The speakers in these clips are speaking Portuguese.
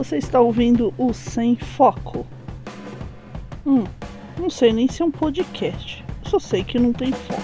Você está ouvindo o Sem Foco. Hum, não sei nem se é um podcast. Só sei que não tem foco.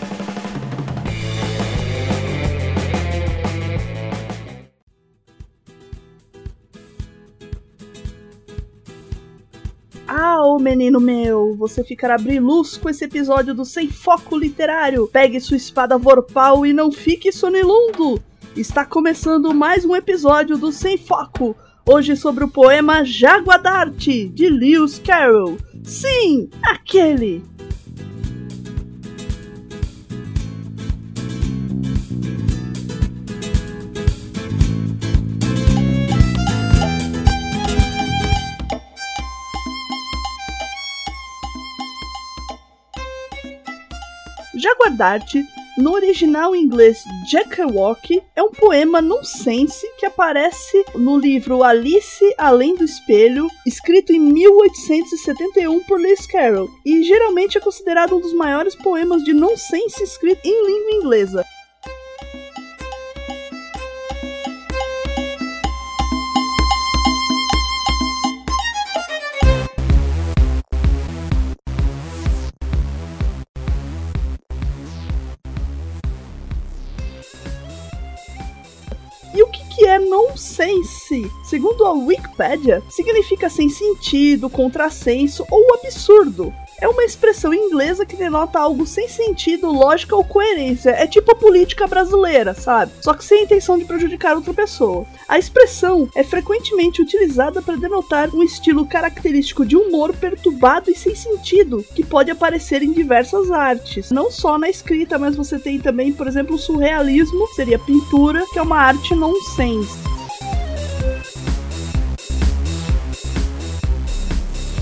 Ah, ô menino meu, você ficará briluz com esse episódio do Sem Foco Literário. Pegue sua espada vorpal e não fique sonilundo. Está começando mais um episódio do Sem Foco, Hoje sobre o poema Jágua d'Arte, de Lewis Carroll. Sim, aquele! Jaguar d'Arte no original inglês, Jackerwock é um poema nonsense que aparece no livro Alice Além do Espelho, escrito em 1871 por Lewis Carroll, e geralmente é considerado um dos maiores poemas de nonsense escrito em língua inglesa. Segundo a Wikipedia, significa sem sentido, contrassenso ou absurdo é uma expressão inglesa que denota algo sem sentido, lógica ou coerência. É tipo a política brasileira, sabe? Só que sem a intenção de prejudicar outra pessoa. A expressão é frequentemente utilizada para denotar um estilo característico de humor perturbado e sem sentido, que pode aparecer em diversas artes. Não só na escrita, mas você tem também, por exemplo, o surrealismo, seria pintura, que é uma arte nonsense.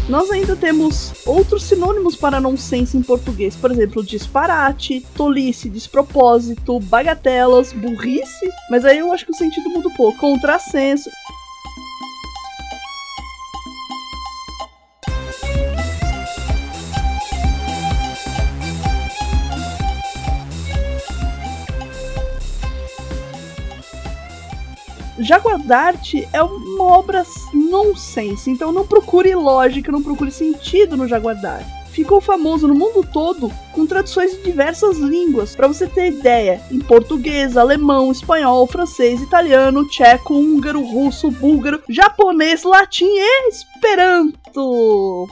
Nós ainda temos outros sinônimos para nonsense em português, por exemplo, disparate, tolice, despropósito, bagatelas, burrice, mas aí eu acho que o sentido muda um pouco. Contrassenso. Jaguardarte é uma obra nonsense, então não procure lógica, não procure sentido no Jaguardarte. Ficou famoso no mundo todo com traduções de diversas línguas. Para você ter ideia, em português, alemão, espanhol, francês, italiano, tcheco, húngaro, russo, búlgaro, japonês, latim e esperanto.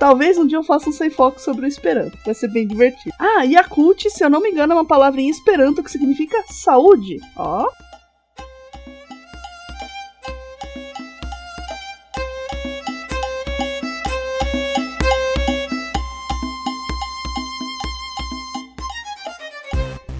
Talvez um dia eu faça um sem foco sobre o Esperanto. Vai ser bem divertido. Ah, Yakult, se eu não me engano, é uma palavra em Esperanto que significa saúde. Ó.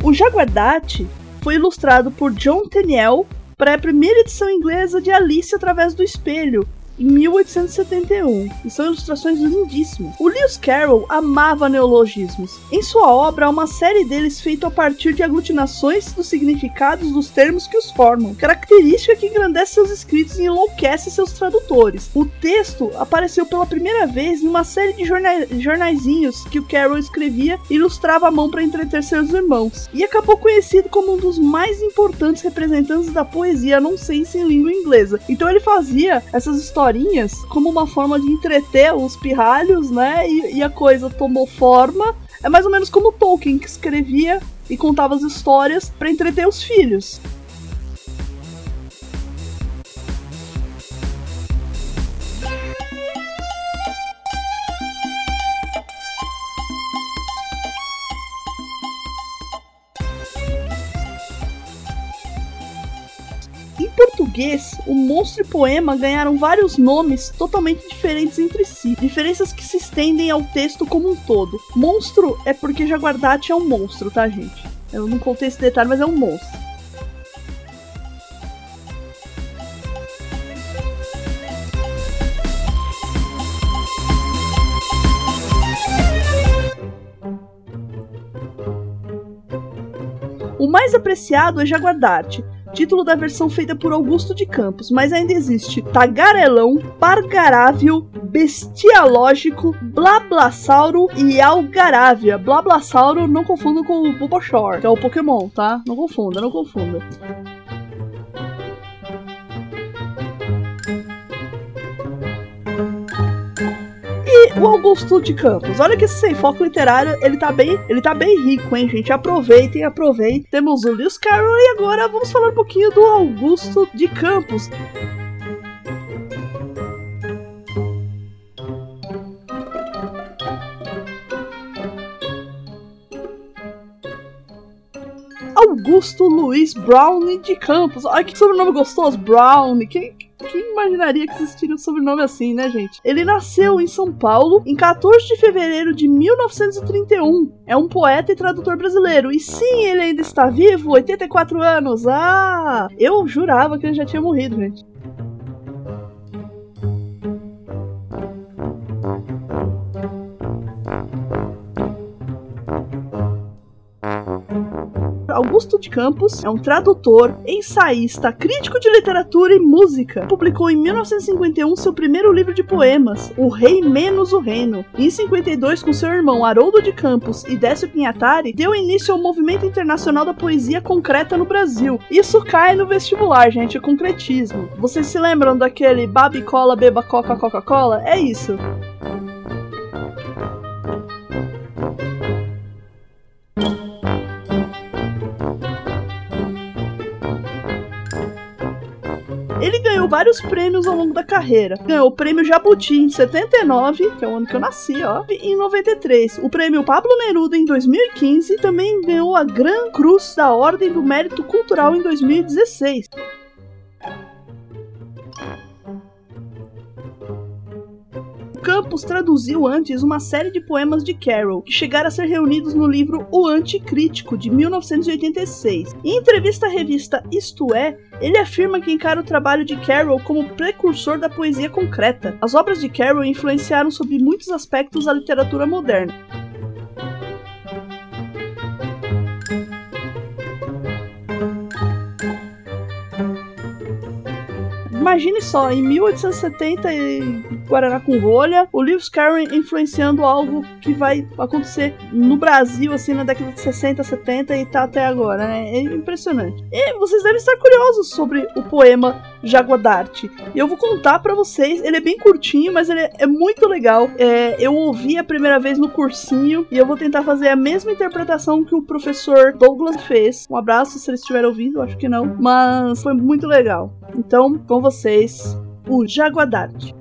O Jaguardate foi ilustrado por John Tenniel para a primeira edição inglesa de Alice através do espelho, em 1871, e são ilustrações lindíssimas. O Lewis Carroll amava neologismos. Em sua obra, há uma série deles feita a partir de aglutinações dos significados dos termos que os formam, característica que engrandece seus escritos e enlouquece seus tradutores. O texto apareceu pela primeira vez em uma série de jornais, jornaizinhos que o Carroll escrevia e ilustrava à mão para entreter seus irmãos, e acabou conhecido como um dos mais importantes representantes da poesia nonsense em língua inglesa. Então ele fazia essas histórias historinhas como uma forma de entreter os pirralhos, né? E, e a coisa tomou forma. É mais ou menos como Tolkien, que escrevia e contava as histórias para entreter os filhos. português, o monstro e poema ganharam vários nomes totalmente diferentes entre si, diferenças que se estendem ao texto como um todo. Monstro é porque Jaguardate é um monstro, tá, gente? Eu não contei esse detalhe, mas é um monstro. O mais apreciado é Jaguardarte, título da versão feita por Augusto de Campos, mas ainda existe Tagarelão, Pargarável, Bestialógico, Blablasauro e Algarávia. Blablasauro não confunda com o Bulbasaur, que é o Pokémon, tá? Não confunda, não confunda. O Augusto de Campos. Olha que esse sem foco literário, ele tá bem, ele tá bem rico, hein, gente? Aproveitem, aproveitem. Temos o Lewis Carroll e agora vamos falar um pouquinho do Augusto de Campos. Augusto Luiz Brown de Campos. Olha que sobrenome gostoso, Brown. Quem, quem imaginaria que existiria um sobrenome assim, né, gente? Ele nasceu em São Paulo em 14 de fevereiro de 1931. É um poeta e tradutor brasileiro. E sim, ele ainda está vivo, 84 anos. Ah! Eu jurava que ele já tinha morrido, gente. Augusto de Campos é um tradutor, ensaísta, crítico de literatura e música. Publicou em 1951 seu primeiro livro de poemas, O Rei Menos o Reino. Em 52, com seu irmão Haroldo de Campos e Décio Pinhatari, deu início ao movimento internacional da poesia concreta no Brasil. Isso cai no vestibular, gente, é concretismo. Vocês se lembram daquele Babicola, Beba Coca, Coca-Cola? É isso. Vários prêmios ao longo da carreira. Ganhou o prêmio Jabuti em 79, que é o ano que eu nasci, ó, e em 93. O prêmio Pablo Neruda em 2015 também ganhou a Gran Cruz da Ordem do Mérito Cultural em 2016. Campos traduziu antes uma série de poemas de Carroll, que chegaram a ser reunidos no livro O Anticrítico, de 1986. Em entrevista à revista Isto É, ele afirma que encara o trabalho de Carroll como precursor da poesia concreta. As obras de Carroll influenciaram sobre muitos aspectos da literatura moderna. Imagine só, em 1870 em Guaraná com rolha, o Lewis Carroll influenciando algo que vai acontecer no Brasil, assim, na década de 60, 70 e tá até agora, né? É impressionante. E vocês devem estar curiosos sobre o poema Jaguadarte. E eu vou contar para vocês, ele é bem curtinho, mas ele é muito legal. É, eu ouvi a primeira vez no cursinho e eu vou tentar fazer a mesma interpretação que o professor Douglas fez. Um abraço se ele estiver ouvindo, acho que não. Mas foi muito legal. Então, com vocês, o Jaguadarte.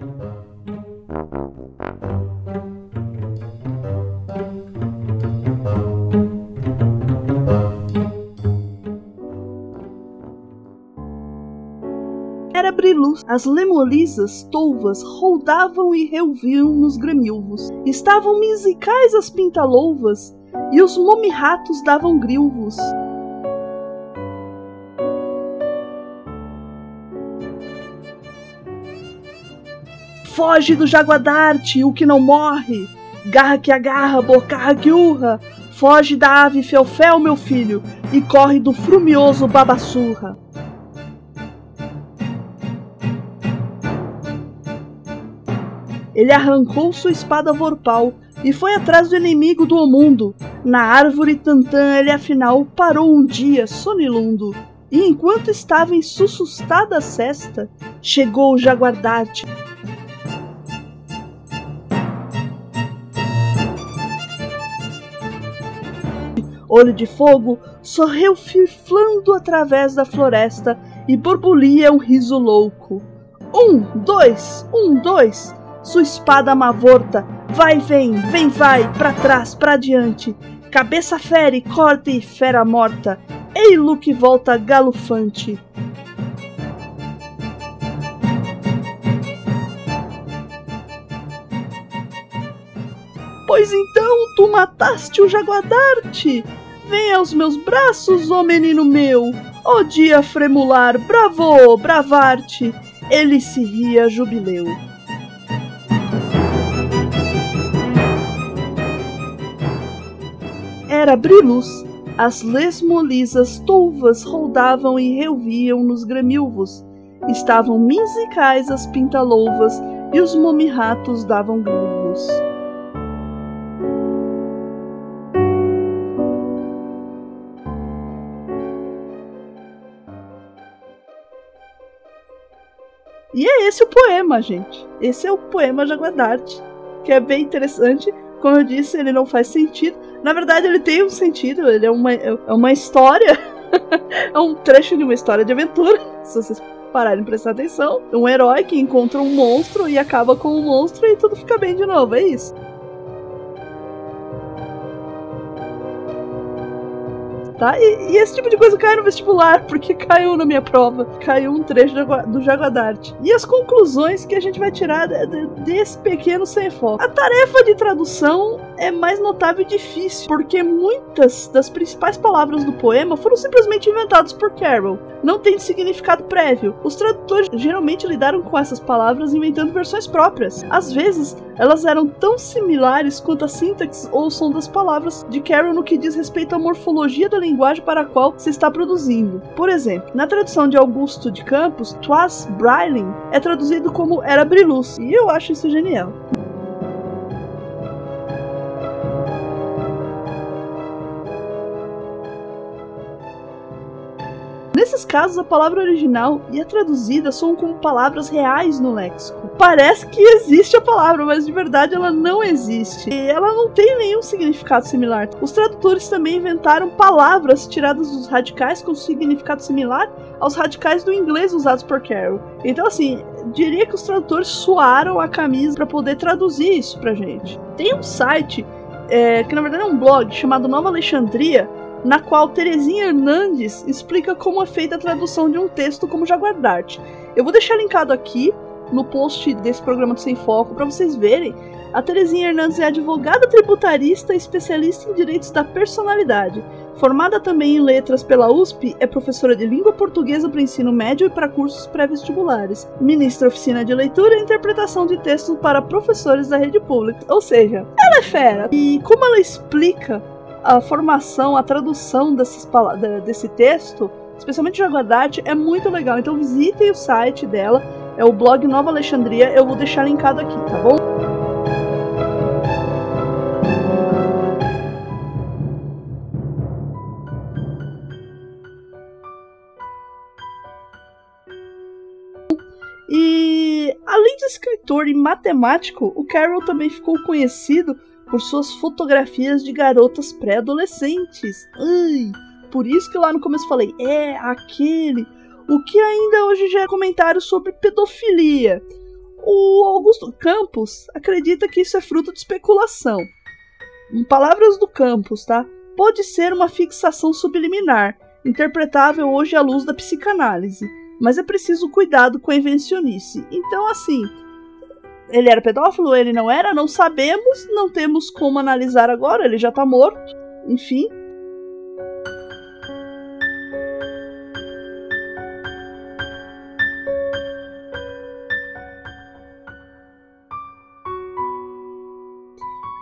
Era briluz, as lemolisas tolvas roldavam e reuviam nos gramilvos. Estavam musicais as pintalouvas, e os momirratos davam grilvos. Foge do jaguadarte, o que não morre. Garra que agarra, bocarra que urra. Foge da ave felfel, meu filho, e corre do frumioso babassurra. Ele arrancou sua espada vorpal e foi atrás do inimigo do mundo. Na árvore tantã ele afinal parou um dia sonilundo. E enquanto estava em sussustada cesta, chegou o jaguardarte olho de fogo, sorriu fiflando através da floresta e borbulia um riso louco. Um, dois, um, dois. Sua espada mavorta, vai, vem, vem, vai, para trás, para diante. Cabeça fere, corta e fera morta. Ei-lo que volta galufante. Pois então tu mataste o Jaguadarte? Vem aos meus braços, ó menino meu, ó dia fremular, bravo, bravarte. Ele se ria jubileu. Era Brilus, As lesmolisas tolvas rodavam e reviam nos gremilvos. Estavam musicais as pintalouvas e os momirratos davam gruvos. E é esse o poema, gente. Esse é o poema Jaguadarte, que é bem interessante. Como eu disse, ele não faz sentido. Na verdade, ele tem um sentido, ele é uma, é uma história. é um trecho de uma história de aventura. Se vocês pararem de prestar atenção. Um herói que encontra um monstro e acaba com o monstro e tudo fica bem de novo. É isso. Tá? E, e, esse tipo de coisa cai no vestibular, porque caiu na minha prova. Caiu um trecho do Jaguadarte. E as conclusões que a gente vai tirar desse pequeno sem foco. A tarefa de tradução é mais notável e difícil, porque muitas das principais palavras do poema foram simplesmente inventadas por Carroll. Não tem significado prévio. Os tradutores geralmente lidaram com essas palavras inventando versões próprias. Às vezes, elas eram tão similares quanto a sintaxe ou o som das palavras de Carroll no que diz respeito à morfologia da linguagem para a qual se está produzindo. Por exemplo, na tradução de Augusto de Campos, Twas Brilin é traduzido como era briluz, e eu acho isso genial. Nesses casos, a palavra original e a traduzida são como palavras reais no léxico. Parece que existe a palavra, mas de verdade ela não existe. E ela não tem nenhum significado similar. Os tradutores também inventaram palavras tiradas dos radicais com significado similar aos radicais do inglês usados por Carroll. Então, assim, diria que os tradutores suaram a camisa para poder traduzir isso pra gente. Tem um site é, que na verdade é um blog chamado Nova Alexandria na qual Terezinha Hernandes explica como é feita a tradução de um texto como Jaguardarte. Eu vou deixar linkado aqui no post desse programa do Sem Foco para vocês verem. A Terezinha Hernandes é advogada tributarista e especialista em direitos da personalidade. Formada também em letras pela USP, é professora de língua portuguesa para ensino médio e para cursos pré-vestibulares. Ministra oficina de leitura e interpretação de textos para professores da rede pública. Ou seja, ela é fera. E como ela explica a formação, a tradução desses, desse texto, especialmente de Jaguardarte, é muito legal. Então visitem o site dela, é o blog Nova Alexandria, eu vou deixar linkado aqui, tá bom? E além de escritor e matemático, o Carroll também ficou conhecido por suas fotografias de garotas pré-adolescentes. Ai, por isso que lá no começo falei, é aquele. O que ainda hoje já é comentário sobre pedofilia. O Augusto Campos acredita que isso é fruto de especulação. Em palavras do Campos, tá? Pode ser uma fixação subliminar, interpretável hoje à luz da psicanálise, mas é preciso cuidado com a invencionice. Então, assim, ele era pedófilo, ele não era, não sabemos, não temos como analisar agora, ele já tá morto, enfim.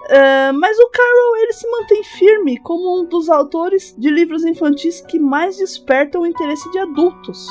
Uh, mas o Carroll ele se mantém firme como um dos autores de livros infantis que mais despertam o interesse de adultos.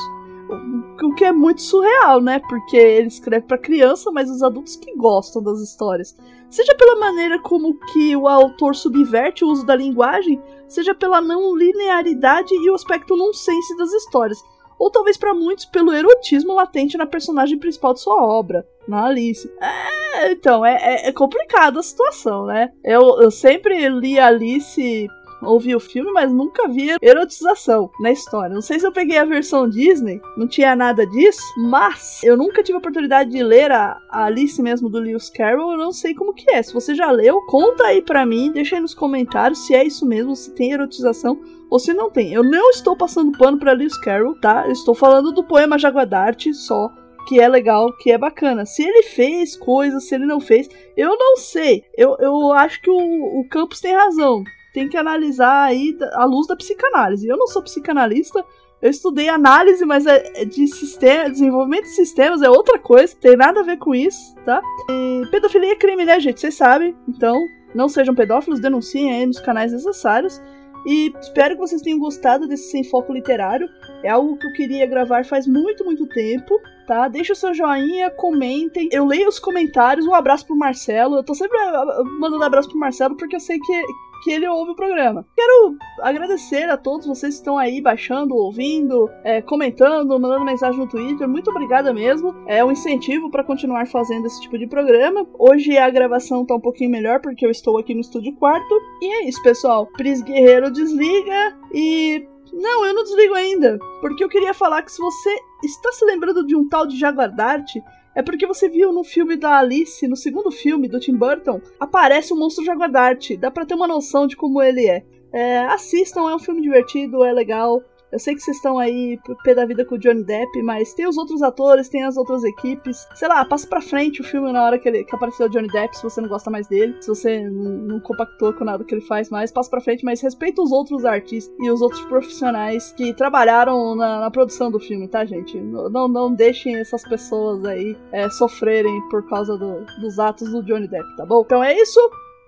O que é muito surreal, né? Porque ele escreve para criança, mas os adultos que gostam das histórias. Seja pela maneira como que o autor subverte o uso da linguagem, seja pela não linearidade e o aspecto nonsense das histórias. Ou talvez para muitos pelo erotismo latente na personagem principal de sua obra, na Alice. É, então, é, é, é complicada a situação, né? Eu, eu sempre li Alice ouvi o filme, mas nunca vi erotização na história. Não sei se eu peguei a versão Disney, não tinha nada disso, mas eu nunca tive a oportunidade de ler a, Alice mesmo do Lewis Carroll, eu não sei como que é. Se você já leu, conta aí pra mim, deixa aí nos comentários se é isso mesmo, se tem erotização ou se não tem. Eu não estou passando pano pra Lewis Carroll, tá? Eu estou falando do poema Jaguadarte só que é legal, que é bacana. Se ele fez coisas, se ele não fez, eu não sei. Eu, eu acho que o, o Campos tem razão tem que analisar aí à luz da psicanálise. Eu não sou psicanalista, eu estudei análise, mas é, é de sistema, desenvolvimento de sistemas é outra coisa, tem nada a ver com isso, tá? E pedofilia é crime, né, gente? Vocês sabem. Então, não sejam pedófilos, denunciem aí nos canais necessários. E espero que vocês tenham gostado desse Sem Foco Literário. É algo que eu queria gravar faz muito, muito tempo tá? Deixa o seu joinha, comentem. Eu leio os comentários. Um abraço pro Marcelo. Eu tô sempre ah, ah, mandando abraço pro Marcelo porque eu sei que, que ele ouve o programa. Quero agradecer a todos vocês que estão aí baixando, ouvindo, é, comentando, mandando mensagem no Twitter. Muito obrigada mesmo. É um incentivo para continuar fazendo esse tipo de programa. Hoje a gravação tá um pouquinho melhor porque eu estou aqui no estúdio quarto. E é isso, pessoal. Pris Guerreiro desliga e não, eu não desligo ainda. Porque eu queria falar que se você está se lembrando de um tal de Jaguar Dart, é porque você viu no filme da Alice, no segundo filme do Tim Burton, aparece o monstro Jaguar Dart. Dá pra ter uma noção de como ele é. é assistam, é um filme divertido, é legal. Eu sei que vocês estão aí pé da vida com o Johnny Depp, mas tem os outros atores, tem as outras equipes. Sei lá, passa pra frente o filme na hora que, ele, que apareceu o Johnny Depp, se você não gosta mais dele, se você não, compactou com nada que ele faz mais, passa pra frente, mas respeita os outros artistas e os outros profissionais que trabalharam na, na produção do filme, tá, gente? Não, não deixem essas pessoas aí é, sofrerem por causa do, dos atos do Johnny Depp, tá bom? Então é isso.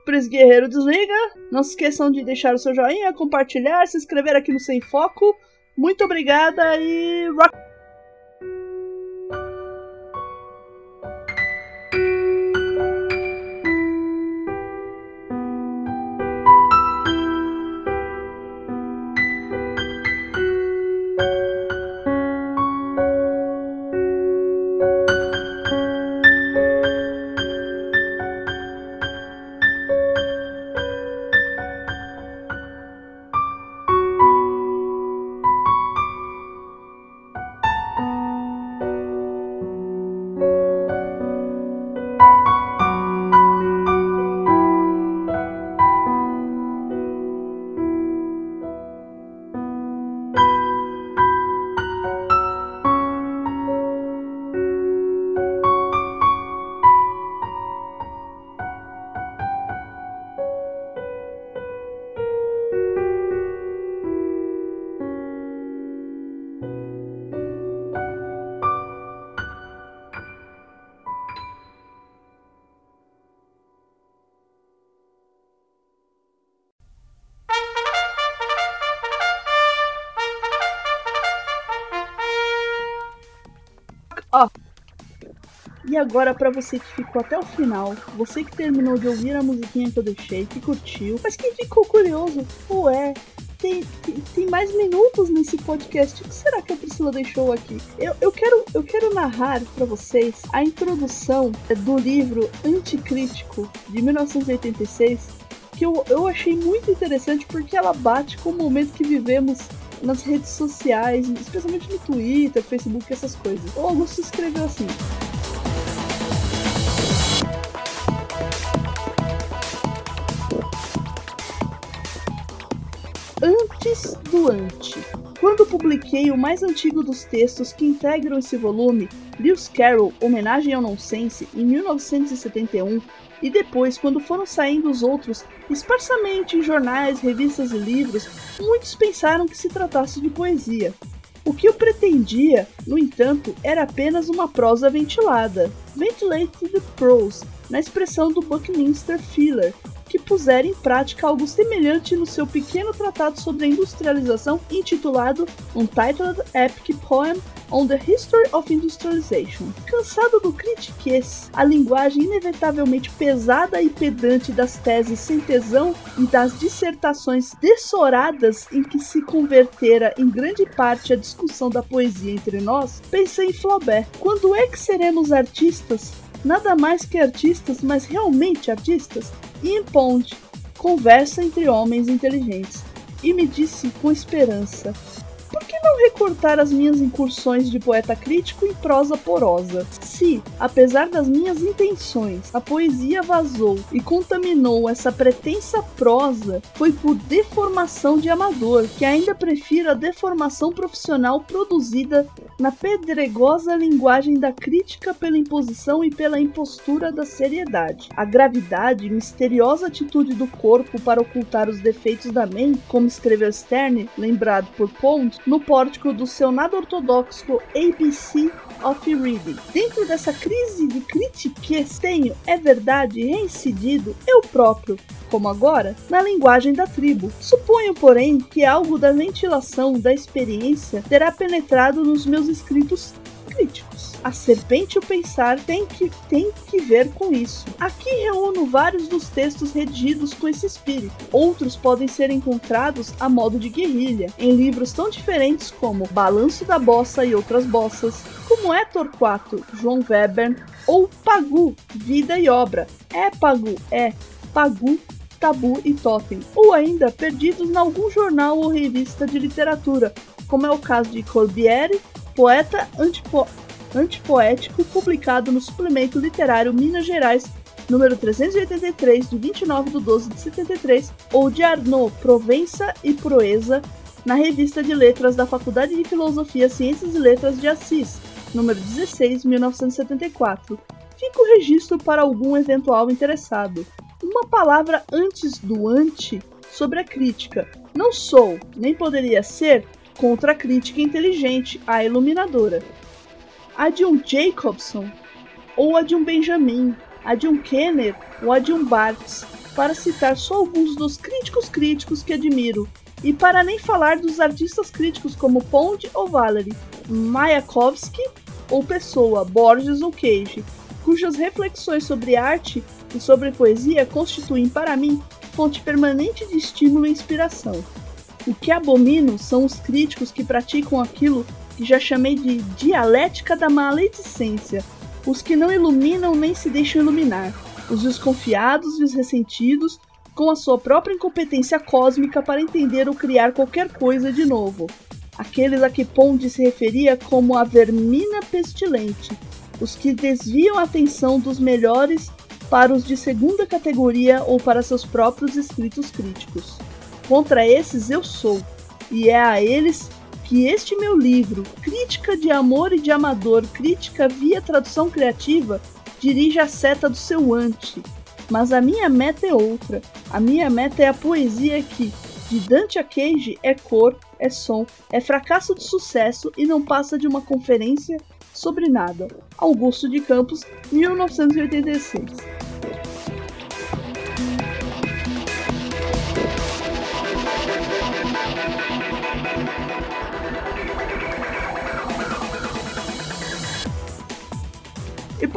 Pris Guerreiro desliga. Não se esqueçam de deixar o seu joinha, compartilhar, se inscrever aqui no Sem Foco. Muito obrigada e rock agora, para você que ficou até o final, você que terminou de ouvir a musiquinha que eu deixei, que curtiu, mas que ficou curioso, ué, tem, tem, tem, mais minutos nesse podcast. O que será que a Priscila deixou aqui? Eu, eu, quero, eu quero narrar para vocês a introdução do livro Anticrítico de 1986, que eu, eu achei muito interessante porque ela bate com o momento que vivemos nas redes sociais, especialmente no Twitter, Facebook, essas coisas. O Augusto escreveu assim. Antes do Ante. Quando publiquei o mais antigo dos textos que integram esse volume, Lewis Carroll, Homenagem ao Nonsense, em 1971, e depois, quando foram saindo os outros, esparsamente em jornais, revistas e livros, muitos pensaram que se tratasse de poesia. O que eu pretendia, no entanto, era apenas uma prosa ventilada, ventilated prose, na expressão do Buckminster Fuller, que puser em prática algo semelhante no seu pequeno tratado sobre a industrialização intitulado Untitled Epic Poem on the History of Industrialization. Cansado do critiquês, a linguagem inevitavelmente pesada e pedante das teses sem tesão e das dissertações dessoradas em que se convertera em grande parte a discussão da poesia entre nós, pensei em Flaubert. Quando é que seremos artistas? Nada mais que artistas, mas realmente artistas? e em Ponte, conversa entre homens inteligentes, e me disse com esperança: por que não recortar as minhas incursões de poeta crítico em prosa porosa? Se, apesar das minhas intenções, a poesia vazou e contaminou essa pretensa prosa, foi por deformação de amador, que ainda prefiro a deformação profissional produzida na pedregosa linguagem da crítica pela imposição e pela impostura da seriedade. A gravidade e misteriosa atitude do corpo para ocultar os defeitos da mente, como escreveu Sterne, lembrado por Pond, no pórtico do seu nada ortodoxo ABC of Reading. Dentro dessa crise de critiques tenho, é verdade, reincidido eu próprio, como agora, na linguagem da tribo. Suponho, porém, que algo da ventilação da experiência terá penetrado nos meus escritos críticos. A serpente o pensar tem que, tem que ver com isso. Aqui reúno vários dos textos redigidos com esse espírito. Outros podem ser encontrados a modo de guerrilha, em livros tão diferentes como Balanço da Bossa e Outras Bossas, como é Torquato, João Weber, ou Pagu, Vida e Obra. É Pagu, é Pagu, Tabu e Totem, ou ainda perdidos em algum jornal ou revista de literatura, como é o caso de Corbiere, poeta antipo antipoético publicado no suplemento literário Minas Gerais, número 383, de 29 de 12 de 73, ou de Arnaud, Provença e Proeza, na revista de letras da Faculdade de Filosofia, Ciências e Letras de Assis, número 16, 1974. Fica o registro para algum eventual interessado. Uma palavra antes do ante sobre a crítica. Não sou, nem poderia ser, contra a crítica inteligente, a iluminadora. A de um Jacobson, ou a de um Benjamin, a de um Kenner ou a de um Barthes, para citar só alguns dos críticos críticos que admiro, e para nem falar dos artistas críticos como Pond ou Valery, Mayakovsky ou Pessoa, Borges ou Cage, cujas reflexões sobre arte e sobre poesia constituem para mim fonte permanente de estímulo e inspiração. O que abomino são os críticos que praticam aquilo que já chamei de dialética da maledicência, os que não iluminam nem se deixam iluminar, os desconfiados e os ressentidos com a sua própria incompetência cósmica para entender ou criar qualquer coisa de novo. Aqueles a que Pond se referia como a vermina pestilente, os que desviam a atenção dos melhores para os de segunda categoria ou para seus próprios escritos críticos. Contra esses eu sou, e é a eles que este meu livro, Crítica de Amor e de Amador, Crítica via Tradução Criativa, dirige a seta do seu ante. Mas a minha meta é outra. A minha meta é a poesia que, de Dante a Cage, é cor, é som, é fracasso de sucesso e não passa de uma conferência sobre nada. Augusto de Campos, 1986.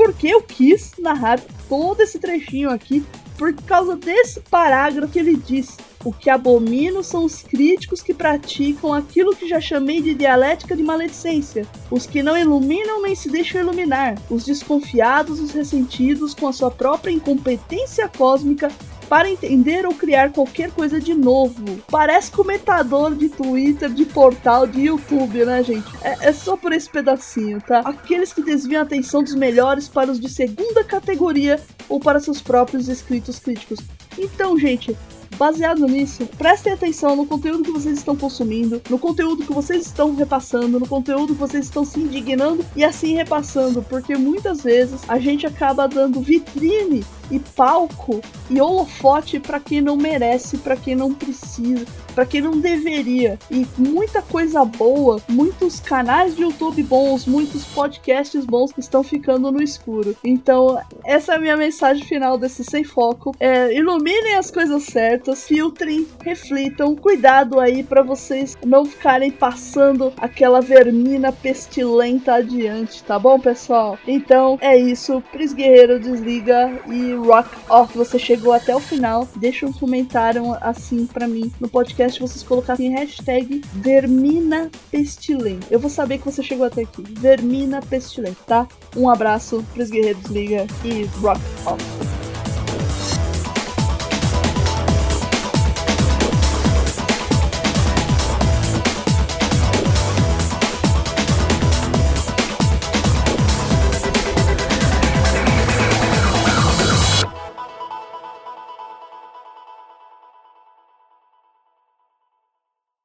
E por que eu quis narrar todo esse trechinho aqui? Por causa desse parágrafo que ele diz: O que abomino são os críticos que praticam aquilo que já chamei de dialética de maledicência, os que não iluminam nem se deixam iluminar, os desconfiados, os ressentidos com a sua própria incompetência cósmica para entender ou criar qualquer coisa de novo. Parece comentador de Twitter, de portal, de YouTube, né, gente? É, é só por esse pedacinho, tá? Aqueles que desviam a atenção dos melhores para os de segunda categoria ou para seus próprios escritos críticos. Então, gente, Baseado nisso, prestem atenção no conteúdo que vocês estão consumindo, no conteúdo que vocês estão repassando, no conteúdo que vocês estão se indignando e assim repassando, porque muitas vezes a gente acaba dando vitrine e palco e holofote para quem não merece, para quem não precisa, para quem não deveria. E muita coisa boa, muitos canais de YouTube bons, muitos podcasts bons estão ficando no escuro. Então, essa é a minha mensagem final desse Sem Foco. É, iluminem as coisas certas, filtrem, reflitam. Cuidado aí para vocês não ficarem passando aquela vermina pestilenta adiante, tá bom, pessoal? Então, é isso. Pris Guerreiro desliga e rock off. Você chegou até o final. Deixa um comentário assim para mim no podcast. Vocês colocarem hashtag Vermina. Eu vou saber que você chegou até aqui. Vermina Pestilente, tá? Um abraço, Pris Guerreiro desliga e rock off.